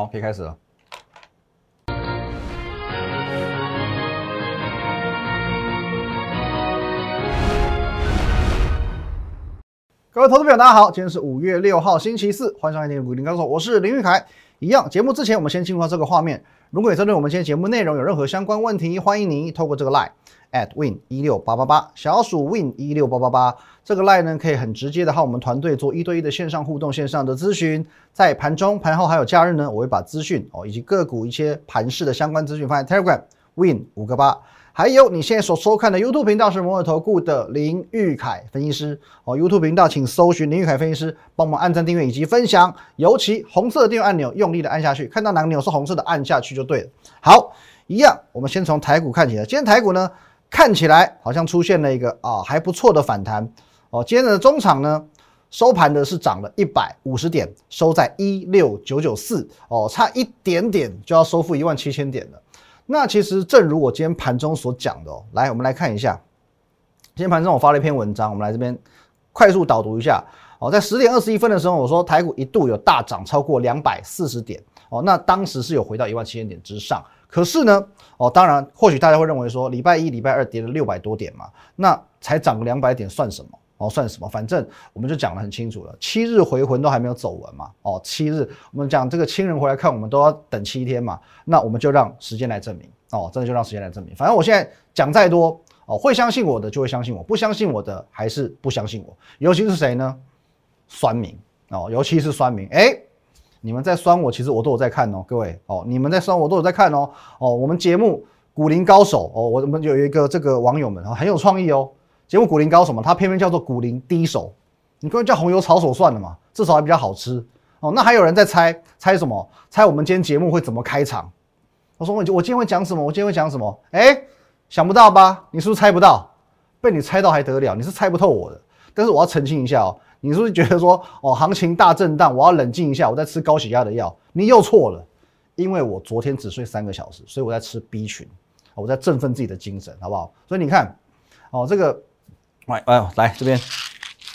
好，可以开始了。各位投资朋友，大家好，今天是五月六号，星期四，欢迎收看《今天股林高手》，我是林玉凯。一样，节目之前我们先进入到这个画面。如果你针对我们今天节目内容有任何相关问题，欢迎您透过这个 line at win 一六八八八小鼠 win 一六八八八这个 line 呢，可以很直接的和我们团队做一对一的线上互动、线上的咨询。在盘中、盘后还有假日呢，我会把资讯哦以及个股一些盘势的相关资讯放在 Telegram win 五个八。还有你现在所收看的 YouTube 频道是摩尔投顾的林玉凯分析师哦，YouTube 频道请搜寻林玉凯分析师，帮我们按赞、订阅以及分享，尤其红色的订阅按钮用力的按下去，看到哪个钮是红色的按下去就对了。好，一样，我们先从台股看起来，今天台股呢看起来好像出现了一个啊还不错的反弹哦，今天的中场呢收盘的是涨了一百五十点，收在一六九九四哦，差一点点就要收复一万七千点了。那其实正如我今天盘中所讲的哦，来，我们来看一下，今天盘中我发了一篇文章，我们来这边快速导读一下哦。在十点二十一分的时候，我说台股一度有大涨超过两百四十点哦，那当时是有回到一万七千点之上。可是呢，哦，当然或许大家会认为说，礼拜一、礼拜二跌了六百多点嘛，那才涨两百点算什么？哦，算什么？反正我们就讲得很清楚了，七日回魂都还没有走完嘛。哦，七日我们讲这个亲人回来看，我们都要等七天嘛。那我们就让时间来证明。哦，真的就让时间来证明。反正我现在讲再多，哦，会相信我的就会相信我，不相信我的还是不相信我。尤其是谁呢？酸民哦，尤其是酸民。哎，你们在酸我，其实我都有在看哦，各位哦，你们在酸我都有在看哦。哦，我们节目股林高手哦，我们有一个这个网友们啊，很有创意哦。节目股林高手嘛，他偏偏叫做股林低手，你干脆叫红油炒手算了嘛，至少还比较好吃哦。那还有人在猜猜什么？猜我们今天节目会怎么开场？我说我我今天会讲什么？我今天会讲什么？哎，想不到吧？你是不是猜不到？被你猜到还得了？你是猜不透我的。但是我要澄清一下哦，你是不是觉得说哦，行情大震荡，我要冷静一下，我在吃高血压的药？你又错了，因为我昨天只睡三个小时，所以我在吃 B 群，我在振奋自己的精神，好不好？所以你看哦，这个。来，哎，来这边，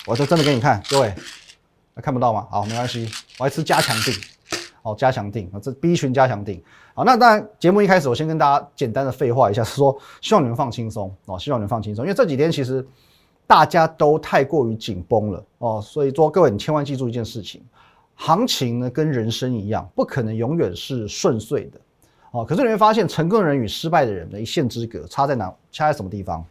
我就真的给你看，各位，看不到吗？好，没关系，我还吃加强定，哦，加强定，这 B 群加强定，好，那当然，节目一开始我先跟大家简单的废话一下，是说希望你们放轻松哦，希望你们放轻松，因为这几天其实大家都太过于紧绷了哦，所以说各位你千万记住一件事情，行情呢跟人生一样，不可能永远是顺遂的哦，可是你会发现，成功人与失败的人的一线之隔，差在哪？差在什么地方？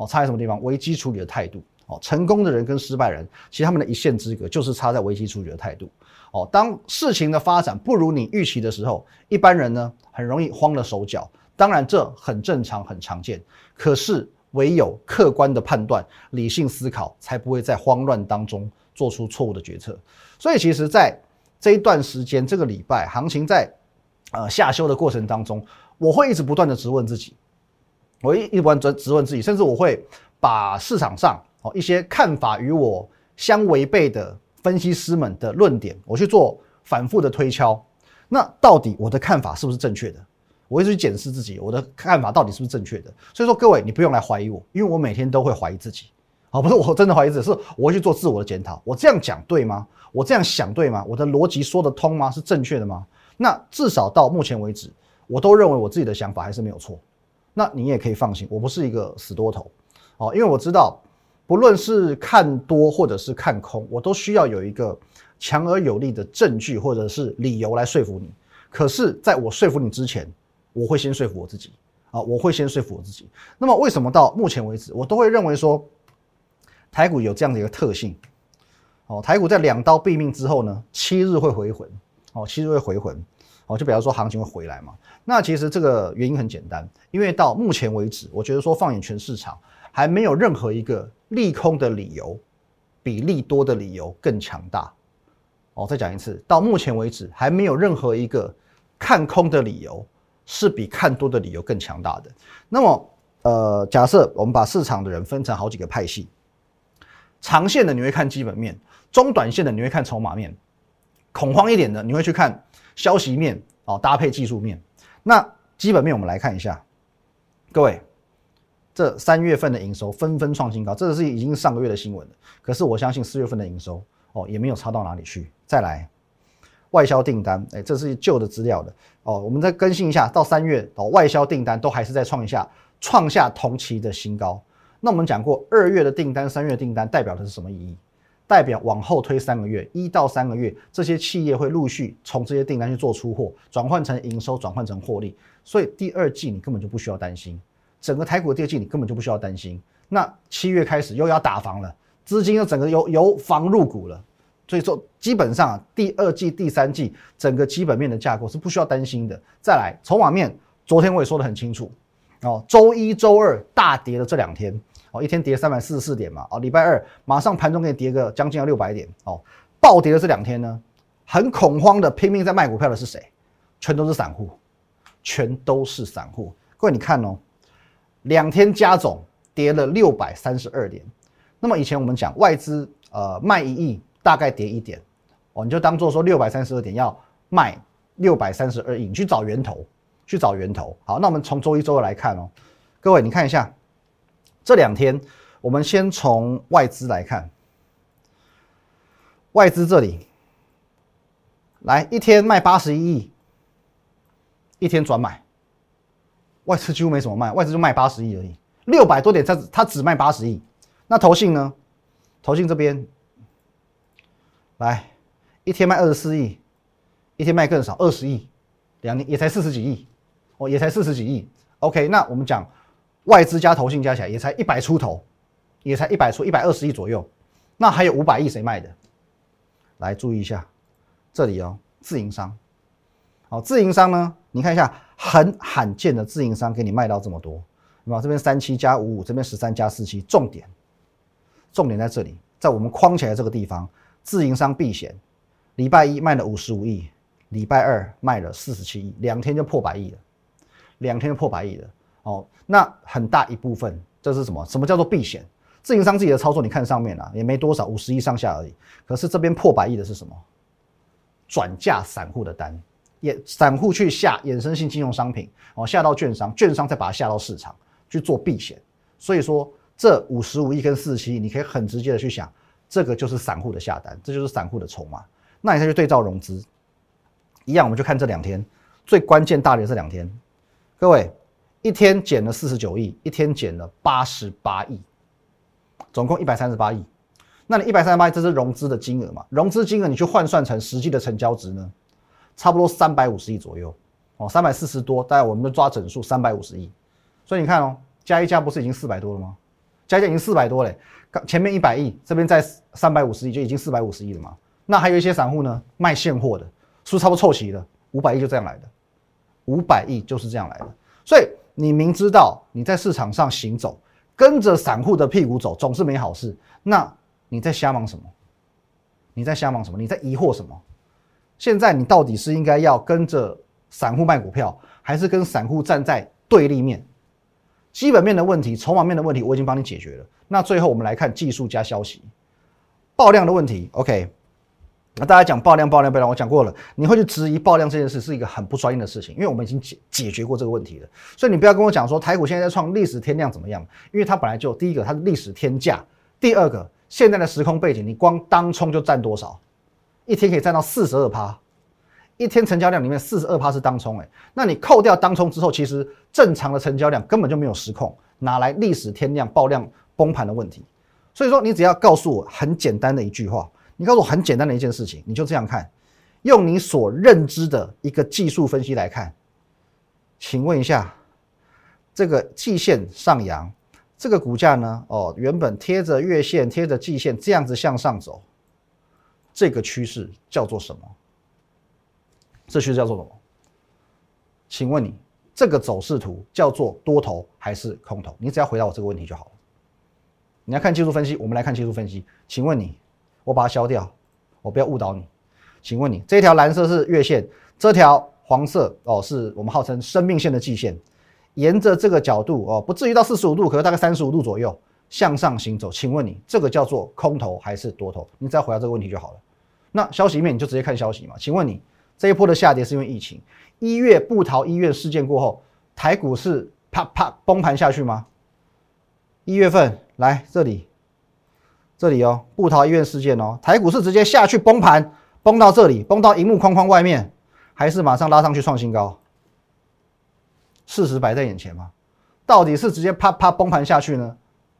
哦，差在什么地方？危机处理的态度。哦，成功的人跟失败人，其实他们的一线之隔就是差在危机处理的态度。哦，当事情的发展不如你预期的时候，一般人呢很容易慌了手脚。当然这很正常，很常见。可是唯有客观的判断、理性思考，才不会在慌乱当中做出错误的决策。所以，其实，在这一段时间，这个礼拜行情在呃下修的过程当中，我会一直不断的质问自己。我一一般直质问自己，甚至我会把市场上哦一些看法与我相违背的分析师们的论点，我去做反复的推敲。那到底我的看法是不是正确的？我会去检视自己，我的看法到底是不是正确的？所以说，各位你不用来怀疑我，因为我每天都会怀疑自己。啊，不是我真的怀疑自己，是我会去做自我的检讨。我这样讲对吗？我这样想对吗？我的逻辑说得通吗？是正确的吗？那至少到目前为止，我都认为我自己的想法还是没有错。那你也可以放心，我不是一个死多头，哦，因为我知道，不论是看多或者是看空，我都需要有一个强而有力的证据或者是理由来说服你。可是，在我说服你之前，我会先说服我自己，啊，我会先说服我自己。那么，为什么到目前为止，我都会认为说，台股有这样的一个特性，哦，台股在两刀毙命之后呢，七日会回魂，哦，七日会回魂。哦，就比方说行情会回来嘛？那其实这个原因很简单，因为到目前为止，我觉得说放眼全市场，还没有任何一个利空的理由比利多的理由更强大。哦，再讲一次，到目前为止，还没有任何一个看空的理由是比看多的理由更强大的。那么，呃，假设我们把市场的人分成好几个派系，长线的你会看基本面，中短线的你会看筹码面，恐慌一点的你会去看。消息面哦，搭配技术面，那基本面我们来看一下，各位，这三月份的营收纷纷创新高，这个是已经上个月的新闻了。可是我相信四月份的营收哦，也没有差到哪里去。再来，外销订单，哎，这是旧的资料的哦。我们再更新一下，到三月哦，外销订单都还是在创下创下同期的新高。那我们讲过，二月的订单、三月订单代表的是什么意义？代表往后推三个月，一到三个月，这些企业会陆续从这些订单去做出货，转换成营收，转换成获利。所以第二季你根本就不需要担心，整个台股的第二季你根本就不需要担心。那七月开始又要打房了，资金又整个由由房入股了，所以说基本上第二季、第三季整个基本面的架构是不需要担心的。再来筹码面，昨天我也说的很清楚，哦，周一周二大跌的这两天。哦，一天跌三百四十四点嘛，哦，礼拜二马上盘中给你跌个将近要六百点，哦，暴跌的这两天呢，很恐慌的拼命在卖股票的是谁？全都是散户，全都是散户。各位你看哦，两天加总跌了六百三十二点。那么以前我们讲外资呃卖一亿大概跌一点，哦，你就当做说六百三十二点要卖六百三十二亿，你去找源头，去找源头。好，那我们从周一周二来看哦，各位你看一下。这两天，我们先从外资来看，外资这里来一天卖八十一亿，一天转买，外资几乎没什么卖，外资就卖八十亿而已，六百多点，它它只卖八十亿。那投信呢？投信这边来一天卖二十四亿，一天卖更少，二十亿，两年也才四十几亿，哦，也才四十几亿。OK，那我们讲。外资加投信加起来也才一百出头，也才一百出一百二十亿左右，那还有五百亿谁卖的？来注意一下，这里哦，自营商，好，自营商呢，你看一下，很罕见的自营商给你卖到这么多，对吧？这边三七加五五，这边十三加四七，重点，重点在这里，在我们框起来这个地方，自营商避险，礼拜一卖了五十五亿，礼拜二卖了四十七亿，两天就破百亿了，两天就破百亿了。哦，那很大一部分这是什么？什么叫做避险？自营商自己的操作，你看上面啊，也没多少，五十亿上下而已。可是这边破百亿的是什么？转嫁散户的单，也散户去下衍生性金融商品，哦，下到券商，券商再把它下到市场去做避险。所以说，这五十五亿跟四十七亿，你可以很直接的去想，这个就是散户的下单，这就是散户的筹码。那你再去对照融资，一样，我们就看这两天最关键大的这两天，各位。一天减了四十九亿，一天减了八十八亿，总共一百三十八亿。那你一百三十八亿，这是融资的金额嘛？融资金额你去换算成实际的成交值呢？差不多三百五十亿左右哦，三百四十多，大概我们就抓整数三百五十亿。所以你看哦，加一加不是已经四百多了吗？加一加已经四百多嘞，刚前面一百亿，这边在三百五十亿就已经四百五十亿了嘛。那还有一些散户呢，卖现货的，是不是差不多凑齐了？五百亿就这样来的，五百亿就是这样来的，所以。你明知道你在市场上行走，跟着散户的屁股走总是没好事，那你在瞎忙什么？你在瞎忙什么？你在疑惑什么？现在你到底是应该要跟着散户卖股票，还是跟散户站在对立面？基本面的问题、筹码面的问题，我已经帮你解决了。那最后我们来看技术加消息，爆量的问题。OK。那大家讲爆量、爆量、爆量，我讲过了。你会去质疑爆量这件事是一个很不专业的事情，因为我们已经解解决过这个问题了。所以你不要跟我讲说台股现在在创历史天量怎么样，因为它本来就第一个它是历史天价，第二个现在的时空背景，你光当冲就占多少？一天可以占到四十二趴，一天成交量里面四十二趴是当冲，哎，那你扣掉当冲之后，其实正常的成交量根本就没有失控，哪来历史天量爆量崩盘的问题？所以说你只要告诉我很简单的一句话。你告诉我很简单的一件事情，你就这样看，用你所认知的一个技术分析来看，请问一下，这个季线上扬，这个股价呢？哦，原本贴着月线、贴着季线这样子向上走，这个趋势叫做什么？这趋势叫做什么？请问你这个走势图叫做多头还是空头？你只要回答我这个问题就好了。你要看技术分析，我们来看技术分析。请问你？我把它消掉，我不要误导你。请问你，这条蓝色是月线，这条黄色哦，是我们号称生命线的季线，沿着这个角度哦，不至于到四十五度，可是大概三十五度左右向上行走。请问你，这个叫做空头还是多头？你只要回答这个问题就好了。那消息面你就直接看消息嘛。请问你，这一波的下跌是因为疫情？一月布逃医院事件过后，台股是啪啪崩盘下去吗？一月份来这里。这里哦，布桃医院事件哦，台股是直接下去崩盘，崩到这里，崩到荧幕框框外面，还是马上拉上去创新高？事实摆在眼前吗？到底是直接啪啪崩盘下去呢，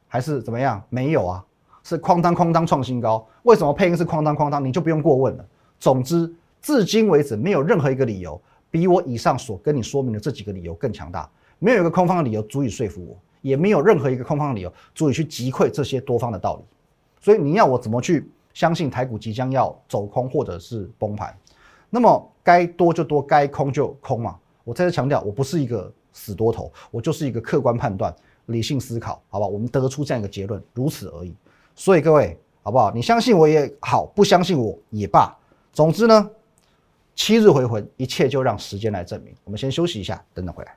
还是怎么样？没有啊，是哐当哐当创新高。为什么配音是哐当哐当？你就不用过问了。总之，至今为止没有任何一个理由比我以上所跟你说明的这几个理由更强大。没有一个空方的理由足以说服我，也没有任何一个空方的理由足以去击溃这些多方的道理。所以你要我怎么去相信台股即将要走空或者是崩盘？那么该多就多，该空就空嘛。我再次强调，我不是一个死多头，我就是一个客观判断、理性思考，好吧？我们得出这样一个结论，如此而已。所以各位，好不好？你相信我也好，不相信我也罢。总之呢，七日回魂，一切就让时间来证明。我们先休息一下，等等回来。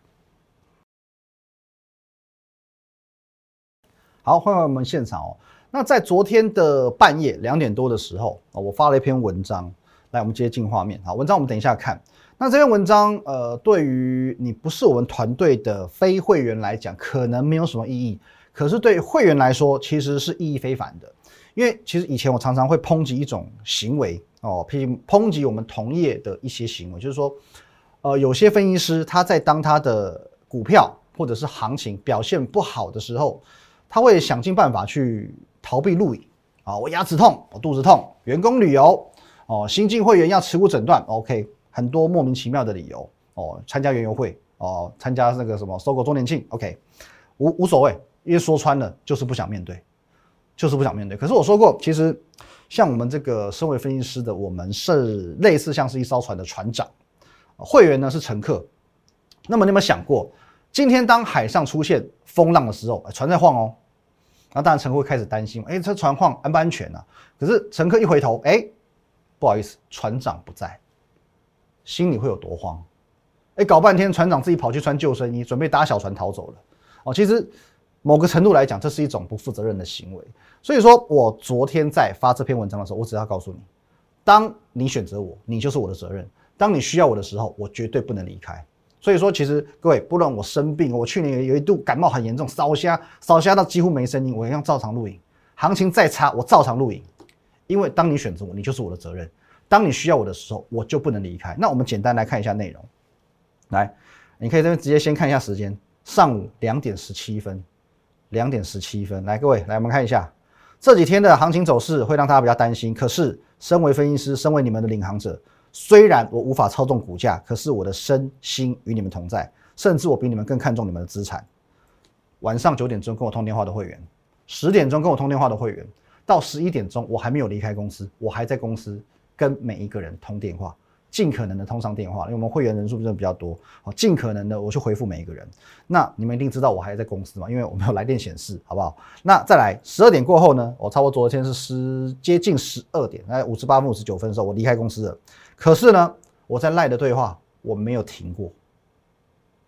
好，欢迎我们现场哦。那在昨天的半夜两点多的时候啊，我发了一篇文章，来，我们接近画面。好，文章我们等一下看。那这篇文章，呃，对于你不是我们团队的非会员来讲，可能没有什么意义。可是对会员来说，其实是意义非凡的。因为其实以前我常常会抨击一种行为哦，抨抨击我们同业的一些行为，就是说，呃，有些分析师他在当他的股票或者是行情表现不好的时候。他会想尽办法去逃避录影啊！我牙齿痛，我肚子痛，员工旅游哦，新进会员要持股诊断，OK，很多莫名其妙的理由哦，参加园游会哦，参加那个什么收购周年庆，OK，无无所谓，因为说穿了就是不想面对，就是不想面对。可是我说过，其实像我们这个身为分析师的，我们是类似像是一艘船的船长，会员呢是乘客。那么你有没有想过，今天当海上出现风浪的时候，船在晃哦。那当然，乘客会开始担心，哎，这船况安不安全呢？可是乘客一回头，哎，不好意思，船长不在，心里会有多慌？哎，搞半天，船长自己跑去穿救生衣，准备搭小船逃走了。哦，其实某个程度来讲，这是一种不负责任的行为。所以说我昨天在发这篇文章的时候，我只要告诉你，当你选择我，你就是我的责任；当你需要我的时候，我绝对不能离开。所以说，其实各位，不论我生病，我去年有一度感冒很严重，烧瞎，烧瞎到几乎没声音，我一样照常录影。行情再差，我照常录影。因为当你选择我，你就是我的责任。当你需要我的时候，我就不能离开。那我们简单来看一下内容。来，你可以这边直接先看一下时间，上午两点十七分，两点十七分。来，各位，来我们看一下这几天的行情走势，会让大家比较担心。可是，身为分析师，身为你们的领航者。虽然我无法操纵股价，可是我的身心与你们同在，甚至我比你们更看重你们的资产。晚上九点钟跟我通电话的会员，十点钟跟我通电话的会员，到十一点钟我还没有离开公司，我还在公司跟每一个人通电话。尽可能的通上电话，因为我们会员人数真的比较多，好，尽可能的我去回复每一个人。那你们一定知道我还在公司嘛？因为我没有来电显示，好不好？那再来十二点过后呢？我差不多昨天是十接近十二点，哎，五十八分五十九分的时候我离开公司了。可是呢，我在赖的对话我没有停过，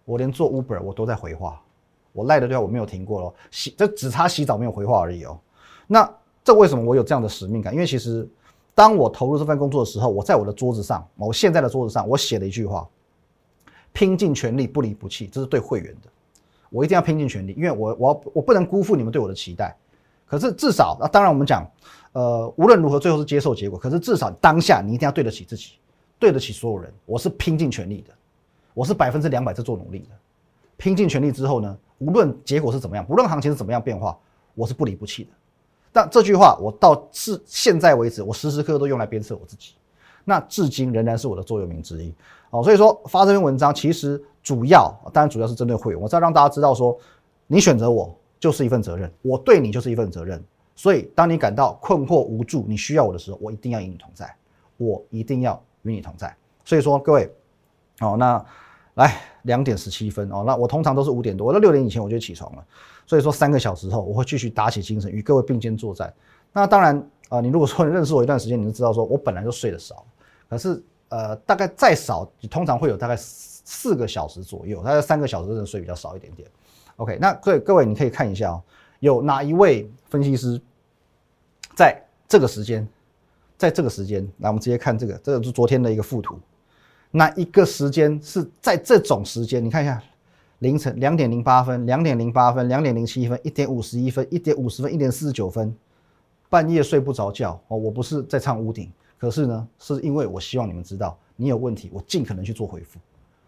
我连做 Uber 我都在回话，我赖的对话我没有停过咯，洗这只差洗澡没有回话而已哦。那这为什么我有这样的使命感？因为其实。当我投入这份工作的时候，我在我的桌子上，我现在的桌子上，我写了一句话：拼尽全力，不离不弃。这是对会员的，我一定要拼尽全力，因为我我我不能辜负你们对我的期待。可是至少，那当然我们讲，呃，无论如何，最后是接受结果。可是至少当下你一定要对得起自己，对得起所有人。我是拼尽全力的，我是百分之两百在做努力的。拼尽全力之后呢，无论结果是怎么样，无论行情是怎么样变化，我是不离不弃的。但这句话，我到是现在为止，我时时刻刻都用来鞭策我自己。那至今仍然是我的座右铭之一。哦，所以说发这篇文章，其实主要，当然主要是针对会员，我是要让大家知道说，你选择我就是一份责任，我对你就是一份责任。所以当你感到困惑无助，你需要我的时候，我一定要与你同在，我一定要与你同在。所以说各位，哦，那来两点十七分哦，那我通常都是五点多，那六点以前我就起床了。所以说三个小时后，我会继续打起精神与各位并肩作战。那当然啊，你如果说你认识我一段时间，你就知道说我本来就睡得少，可是呃，大概再少，通常会有大概四个小时左右，大概三个小时的睡比较少一点点。OK，那各位各位你可以看一下哦，有哪一位分析师在这个时间，在这个时间，那我们直接看这个，这个是昨天的一个附图，哪一个时间是在这种时间？你看一下。凌晨两点零八分，两点零八分，两点零七分，一点五十一分，一点五十分，一点四十九分，半夜睡不着觉哦。我不是在唱屋顶，可是呢，是因为我希望你们知道，你有问题，我尽可能去做回复，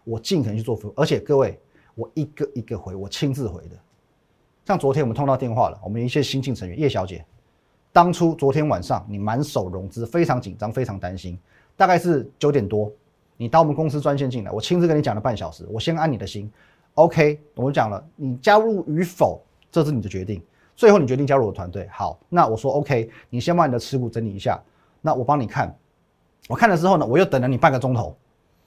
我尽可能去做回复，而且各位，我一个一个回，我亲自回的。像昨天我们通到电话了，我们一些新进成员叶小姐，当初昨天晚上你满手融资，非常紧张，非常担心，大概是九点多，你到我们公司专线进来，我亲自跟你讲了半小时，我先安你的心，OK，我讲了，你加入与否，这是你的决定，最后你决定加入我的团队，好，那我说 OK，你先把你的持股整理一下，那我帮你看，我看了之后呢，我又等了你半个钟头，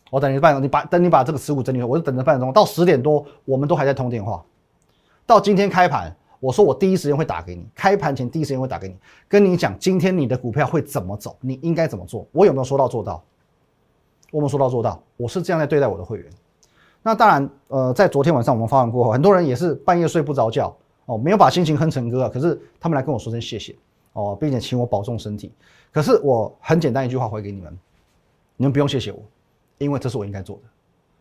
我等你半个，你把等你把这个持股整理，我就等了半个钟，到十点多，我们都还在通电话。到今天开盘，我说我第一时间会打给你，开盘前第一时间会打给你，跟你讲今天你的股票会怎么走，你应该怎么做。我有没有说到做到？我有没有说到做到？我是这样在对待我的会员。那当然，呃，在昨天晚上我们发完过后，很多人也是半夜睡不着觉哦，没有把心情哼成歌。可是他们来跟我说声谢谢哦，并且请我保重身体。可是我很简单一句话回给你们，你们不用谢谢我，因为这是我应该做的。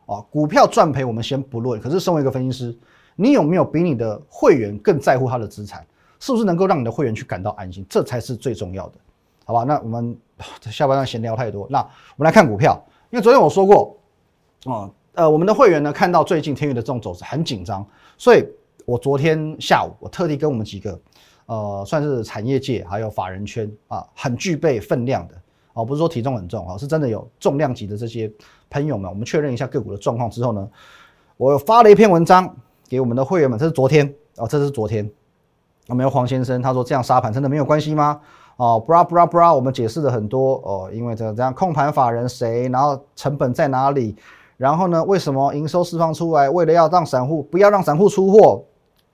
哦，股票赚赔我们先不论，可是身为一个分析师。你有没有比你的会员更在乎他的资产？是不是能够让你的会员去感到安心？这才是最重要的，好吧？那我们下半段闲聊太多，那我们来看股票。因为昨天我说过，哦，呃，我们的会员呢看到最近天宇的这种走势很紧张，所以我昨天下午我特地跟我们几个，呃，算是产业界还有法人圈啊，很具备分量的哦，不是说体重很重啊，是真的有重量级的这些朋友们，我们确认一下个股的状况之后呢，我发了一篇文章。给我们的会员们，这是昨天哦，这是昨天。我们有黄先生，他说这样杀盘真的没有关系吗？哦，bra bra bra，我们解释了很多哦，因为这这样控盘法人谁，然后成本在哪里，然后呢，为什么营收释放出来，为了要让散户不要让散户出货，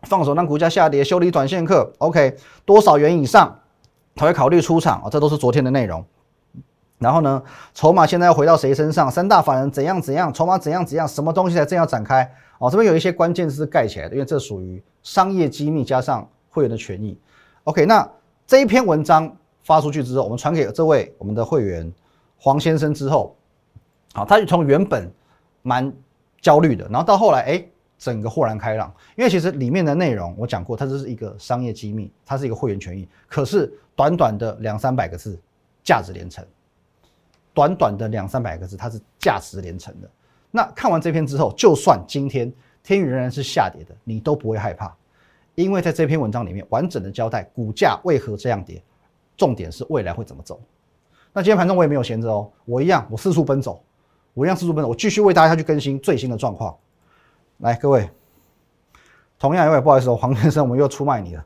放手让股价下跌，修理短线客，OK，多少元以上才会考虑出场啊？这都是昨天的内容。然后呢，筹码现在要回到谁身上？三大法人怎样怎样？筹码怎样怎样？什么东西才正要展开？哦，这边有一些关键字盖起来的，因为这属于商业机密加上会员的权益。OK，那这一篇文章发出去之后，我们传给这位我们的会员黄先生之后，好，他就从原本蛮焦虑的，然后到后来，哎，整个豁然开朗。因为其实里面的内容我讲过，它这是一个商业机密，它是一个会员权益。可是短短的两三百个字，价值连城。短短的两三百个字，它是价值连城的。那看完这篇之后，就算今天天宇仍然是下跌的，你都不会害怕，因为在这篇文章里面完整的交代股价为何这样跌，重点是未来会怎么走。那今天盘中我也没有闲着哦，我一样我四处奔走，我一样四处奔走，我继续为大家去更新最新的状况。来，各位，同样一位不好意思哦，黄先生，我们又出卖你了。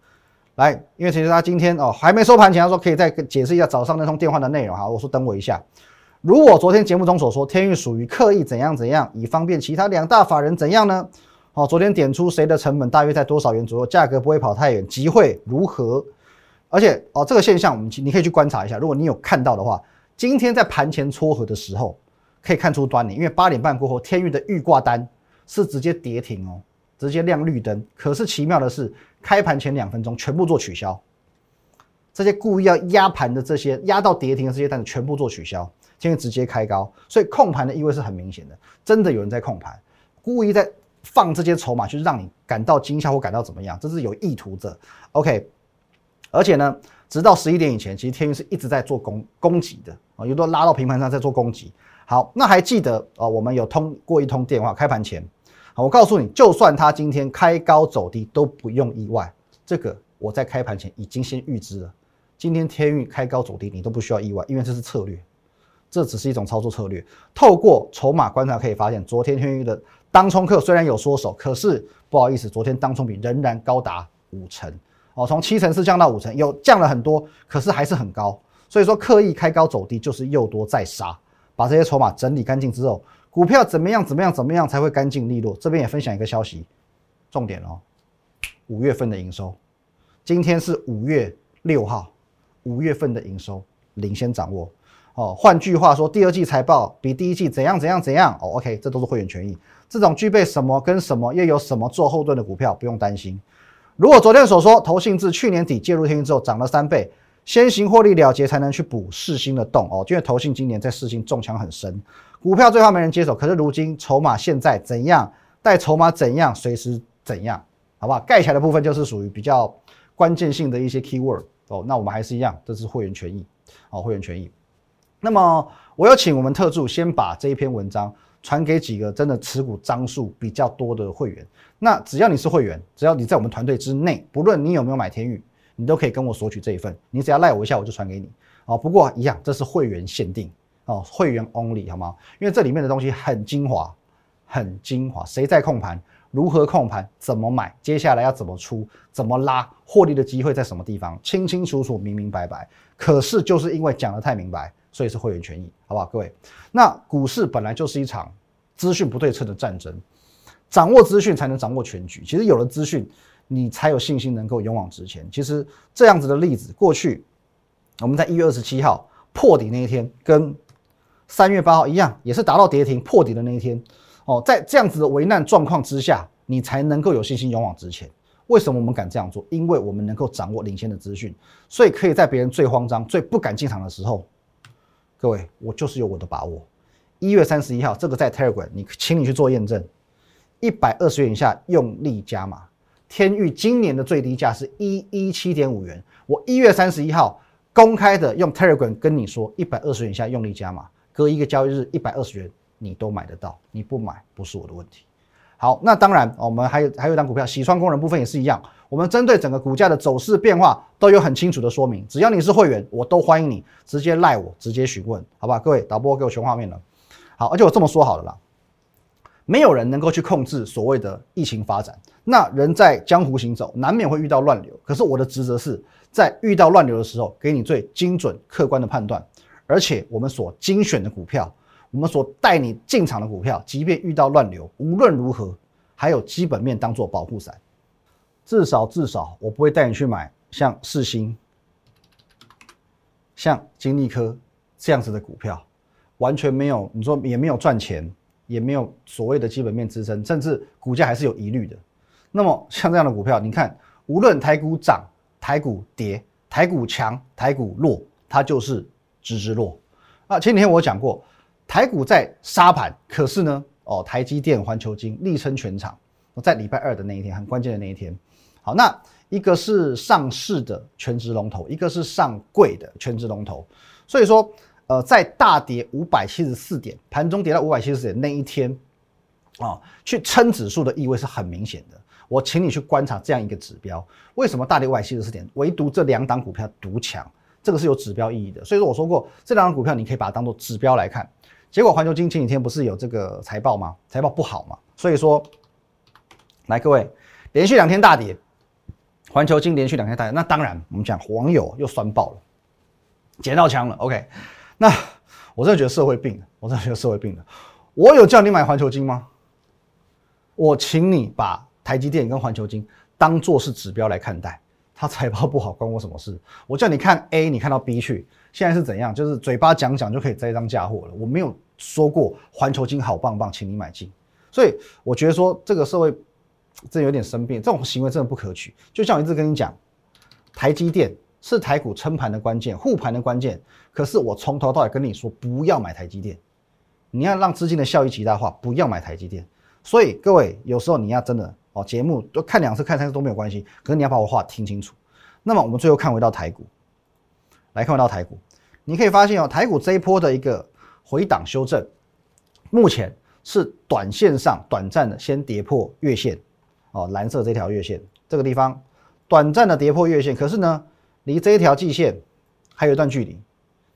来，因为其实他今天哦还没收盘前，他说可以再解释一下早上那通电话的内容哈。我说等我一下。如果昨天节目中所说，天域属于刻意怎样怎样，以方便其他两大法人怎样呢？好，昨天点出谁的成本大约在多少元左右，价格不会跑太远，机会如何？而且哦，这个现象我们你可以去观察一下，如果你有看到的话，今天在盘前撮合的时候，可以看出端倪，因为八点半过后，天域的预挂单是直接跌停哦，直接亮绿灯。可是奇妙的是，开盘前两分钟全部做取消，这些故意要压盘的这些压到跌停的这些单子全部做取消。现在直接开高，所以控盘的意味是很明显的，真的有人在控盘，故意在放这些筹码，去让你感到惊吓或感到怎么样，这是有意图的。OK，而且呢，直到十一点以前，其实天运是一直在做攻攻击的啊，有多拉到平盘上在做攻击。好，那还记得啊，我们有通过一通电话，开盘前，好，我告诉你，就算它今天开高走低都不用意外，这个我在开盘前已经先预知了，今天天运开高走低你都不需要意外，因为这是策略。这只是一种操作策略。透过筹码观察可以发现，昨天天域的当冲客虽然有缩手，可是不好意思，昨天当冲比仍然高达五成哦，从七成四降到五成，有降了很多，可是还是很高。所以说刻意开高走低就是诱多再杀，把这些筹码整理干净之后，股票怎么样怎么样怎么样才会干净利落？这边也分享一个消息，重点哦，五月份的营收，今天是五月六号，五月份的营收领先掌握。哦，换句话说，第二季财报比第一季怎样怎样怎样？哦，OK，这都是会员权益。这种具备什么跟什么，又有什么做后盾的股票，不用担心。如果昨天所说，投信自去年底介入天运之后涨了三倍，先行获利了结才能去补世新的洞哦。因为投信今年在世新中枪很深，股票最怕没人接手。可是如今筹码现在怎样？带筹码怎样？随时怎样？好不好？盖起来的部分就是属于比较关键性的一些 keyword 哦。那我们还是一样，这是会员权益哦，会员权益。那么我有请我们特助先把这一篇文章传给几个真的持股张数比较多的会员。那只要你是会员，只要你在我们团队之内，不论你有没有买天域，你都可以跟我索取这一份。你只要赖我一下，我就传给你。哦，不过一样，这是会员限定哦，会员 only 好吗？因为这里面的东西很精华，很精华。谁在控盘？如何控盘？怎么买？接下来要怎么出？怎么拉？获利的机会在什么地方？清清楚楚、明明白白。可是就是因为讲的太明白。所以是会员权益，好不好，各位？那股市本来就是一场资讯不对称的战争，掌握资讯才能掌握全局。其实有了资讯，你才有信心能够勇往直前。其实这样子的例子，过去我们在一月二十七号破底那一天，跟三月八号一样，也是达到跌停破底的那一天。哦，在这样子的危难状况之下，你才能够有信心勇往直前。为什么我们敢这样做？因为我们能够掌握领先的资讯，所以可以在别人最慌张、最不敢进场的时候。各位，我就是有我的把握。一月三十一号，这个在 Telegram，你请你去做验证。一百二十元以下用力加码。天域今年的最低价是一一七点五元。我一月三十一号公开的用 Telegram 跟你说，一百二十元以下用力加码，隔一个交易日一百二十元你都买得到。你不买不是我的问题。好，那当然，我们还有还有一张股票，洗窗工人部分也是一样。我们针对整个股价的走势变化都有很清楚的说明。只要你是会员，我都欢迎你直接赖我，直接询问，好吧？各位导播给我全画面了。好，而且我这么说好了啦，没有人能够去控制所谓的疫情发展。那人在江湖行走，难免会遇到乱流。可是我的职责是在遇到乱流的时候，给你最精准客观的判断。而且我们所精选的股票。我们所带你进场的股票，即便遇到乱流，无论如何还有基本面当做保护伞。至少至少，我不会带你去买像世星、像金利科这样子的股票，完全没有，你说也没有赚钱，也没有所谓的基本面支撑，甚至股价还是有疑虑的。那么像这样的股票，你看，无论台股涨、台股跌、台股强、台股弱，它就是直直落。啊，前几天我讲过。台股在杀盘，可是呢，哦，台积电、环球金力撑全场。在礼拜二的那一天，很关键的那一天。好，那一个是上市的全职龙头，一个是上柜的全职龙头。所以说，呃，在大跌五百七十四点，盘中跌到五百七十四点那一天，啊，去撑指数的意味是很明显的。我请你去观察这样一个指标，为什么大跌五百七十四点，唯独这两档股票独强？这个是有指标意义的。所以说，我说过，这两档股票你可以把它当做指标来看。结果环球金前几天不是有这个财报吗？财报不好嘛，所以说，来各位，连续两天大跌，环球金连续两天大跌，那当然我们讲网友又酸爆了，捡到枪了。OK，那我真的觉得社会病了，我真的觉得社会病了。我有叫你买环球金吗？我请你把台积电跟环球金当做是指标来看待，它财报不好关我什么事？我叫你看 A，你看到 B 去。现在是怎样？就是嘴巴讲讲就可以栽赃嫁祸了。我没有说过环球金好棒棒，请你买进。所以我觉得说这个社会这有点生病，这种行为真的不可取。就像我一直跟你讲，台积电是台股撑盘的关键，护盘的关键。可是我从头到尾跟你说不要买台积电，你要让资金的效益极大化，不要买台积电。所以各位有时候你要真的哦，节目都看两次看三次都没有关系，可是你要把我话听清楚。那么我们最后看回到台股。来看回到台股，你可以发现哦，台股这一波的一个回档修正，目前是短线上短暂的先跌破月线，哦，蓝色这条月线这个地方短暂的跌破月线，可是呢，离这一条季线还有一段距离。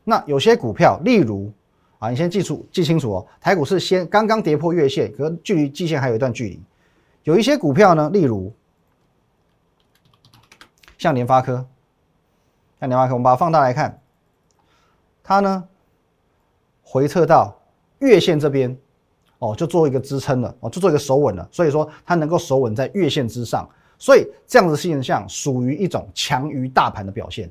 那有些股票，例如啊，你先记住记清楚哦，台股是先刚刚跌破月线，可距离季线还有一段距离。有一些股票呢，例如像联发科。看联发科，我们把它放大来看，它呢回撤到月线这边，哦，就做一个支撑了，哦，就做一个守稳了。所以说它能够守稳在月线之上，所以这样子现象属于一种强于大盘的表现。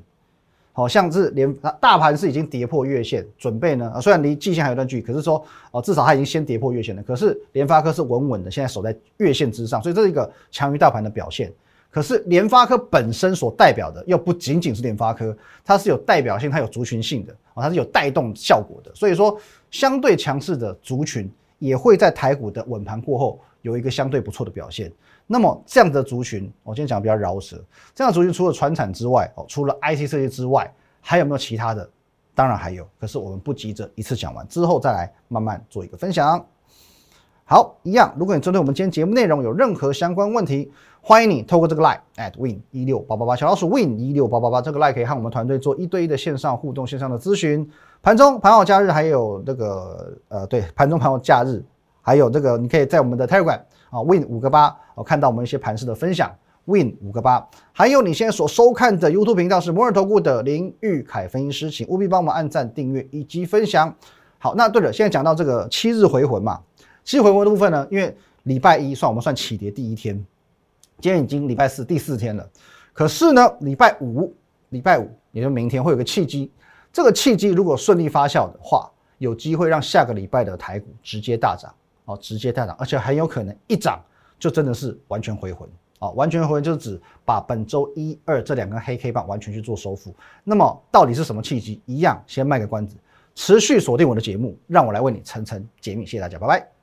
好像是连大盘是已经跌破月线，准备呢，虽然离季线还有一段距离，可是说哦，至少它已经先跌破月线了。可是联发科是稳稳的，现在守在月线之上，所以这是一个强于大盘的表现。可是联发科本身所代表的又不仅仅是联发科，它是有代表性，它有族群性的啊，它是有带动效果的。所以说，相对强势的族群也会在台股的稳盘过后有一个相对不错的表现。那么这样的族群，我今天讲比较饶舌，这样的族群除了船产之外，哦，除了 IC 设计之外，还有没有其他的当然还有，可是我们不急着一次讲完，之后再来慢慢做一个分享。好，一样，如果你针对我们今天节目内容有任何相关问题，欢迎你透过这个 line at win 一六八八八小老鼠 win 一六八八八这个 line 可以和我们团队做一对一的线上互动、线上的咨询。盘中、盘后、假日，还有那个呃，对，盘中、盘后、假日，还有这个，你可以在我们的 Telegram 啊 win 五个八哦，看到我们一些盘势的分享。win 五个八，还有你现在所收看的 YouTube 频道是摩尔投顾的林玉凯分析师，请务必帮我们按赞、订阅以及分享。好，那对了，现在讲到这个七日回魂嘛，七日回魂的部分呢，因为礼拜一算我们算起跌第一天，今天已经礼拜四第四天了，可是呢，礼拜五，礼拜五也就明天会有个契机，这个契机如果顺利发酵的话，有机会让下个礼拜的台股直接大涨，哦，直接大涨，而且很有可能一涨就真的是完全回魂。啊，完全回就是指把本周一二这两根黑 K 棒完全去做收复。那么到底是什么契机？一样，先卖个关子，持续锁定我的节目，让我来为你层层解密。谢谢大家，拜拜。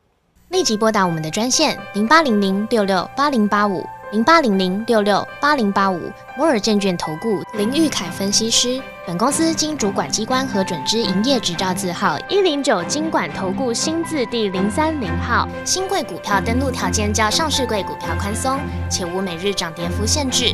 立即拨打我们的专线零八零零六六八零八五零八零零六六八零八五摩尔证券投顾林玉凯分析师。本公司经主管机关核准之营业执照字号一零九金管投顾新字第零三零号。新贵股票登录条件较上市贵股票宽松，且无每日涨跌幅限制。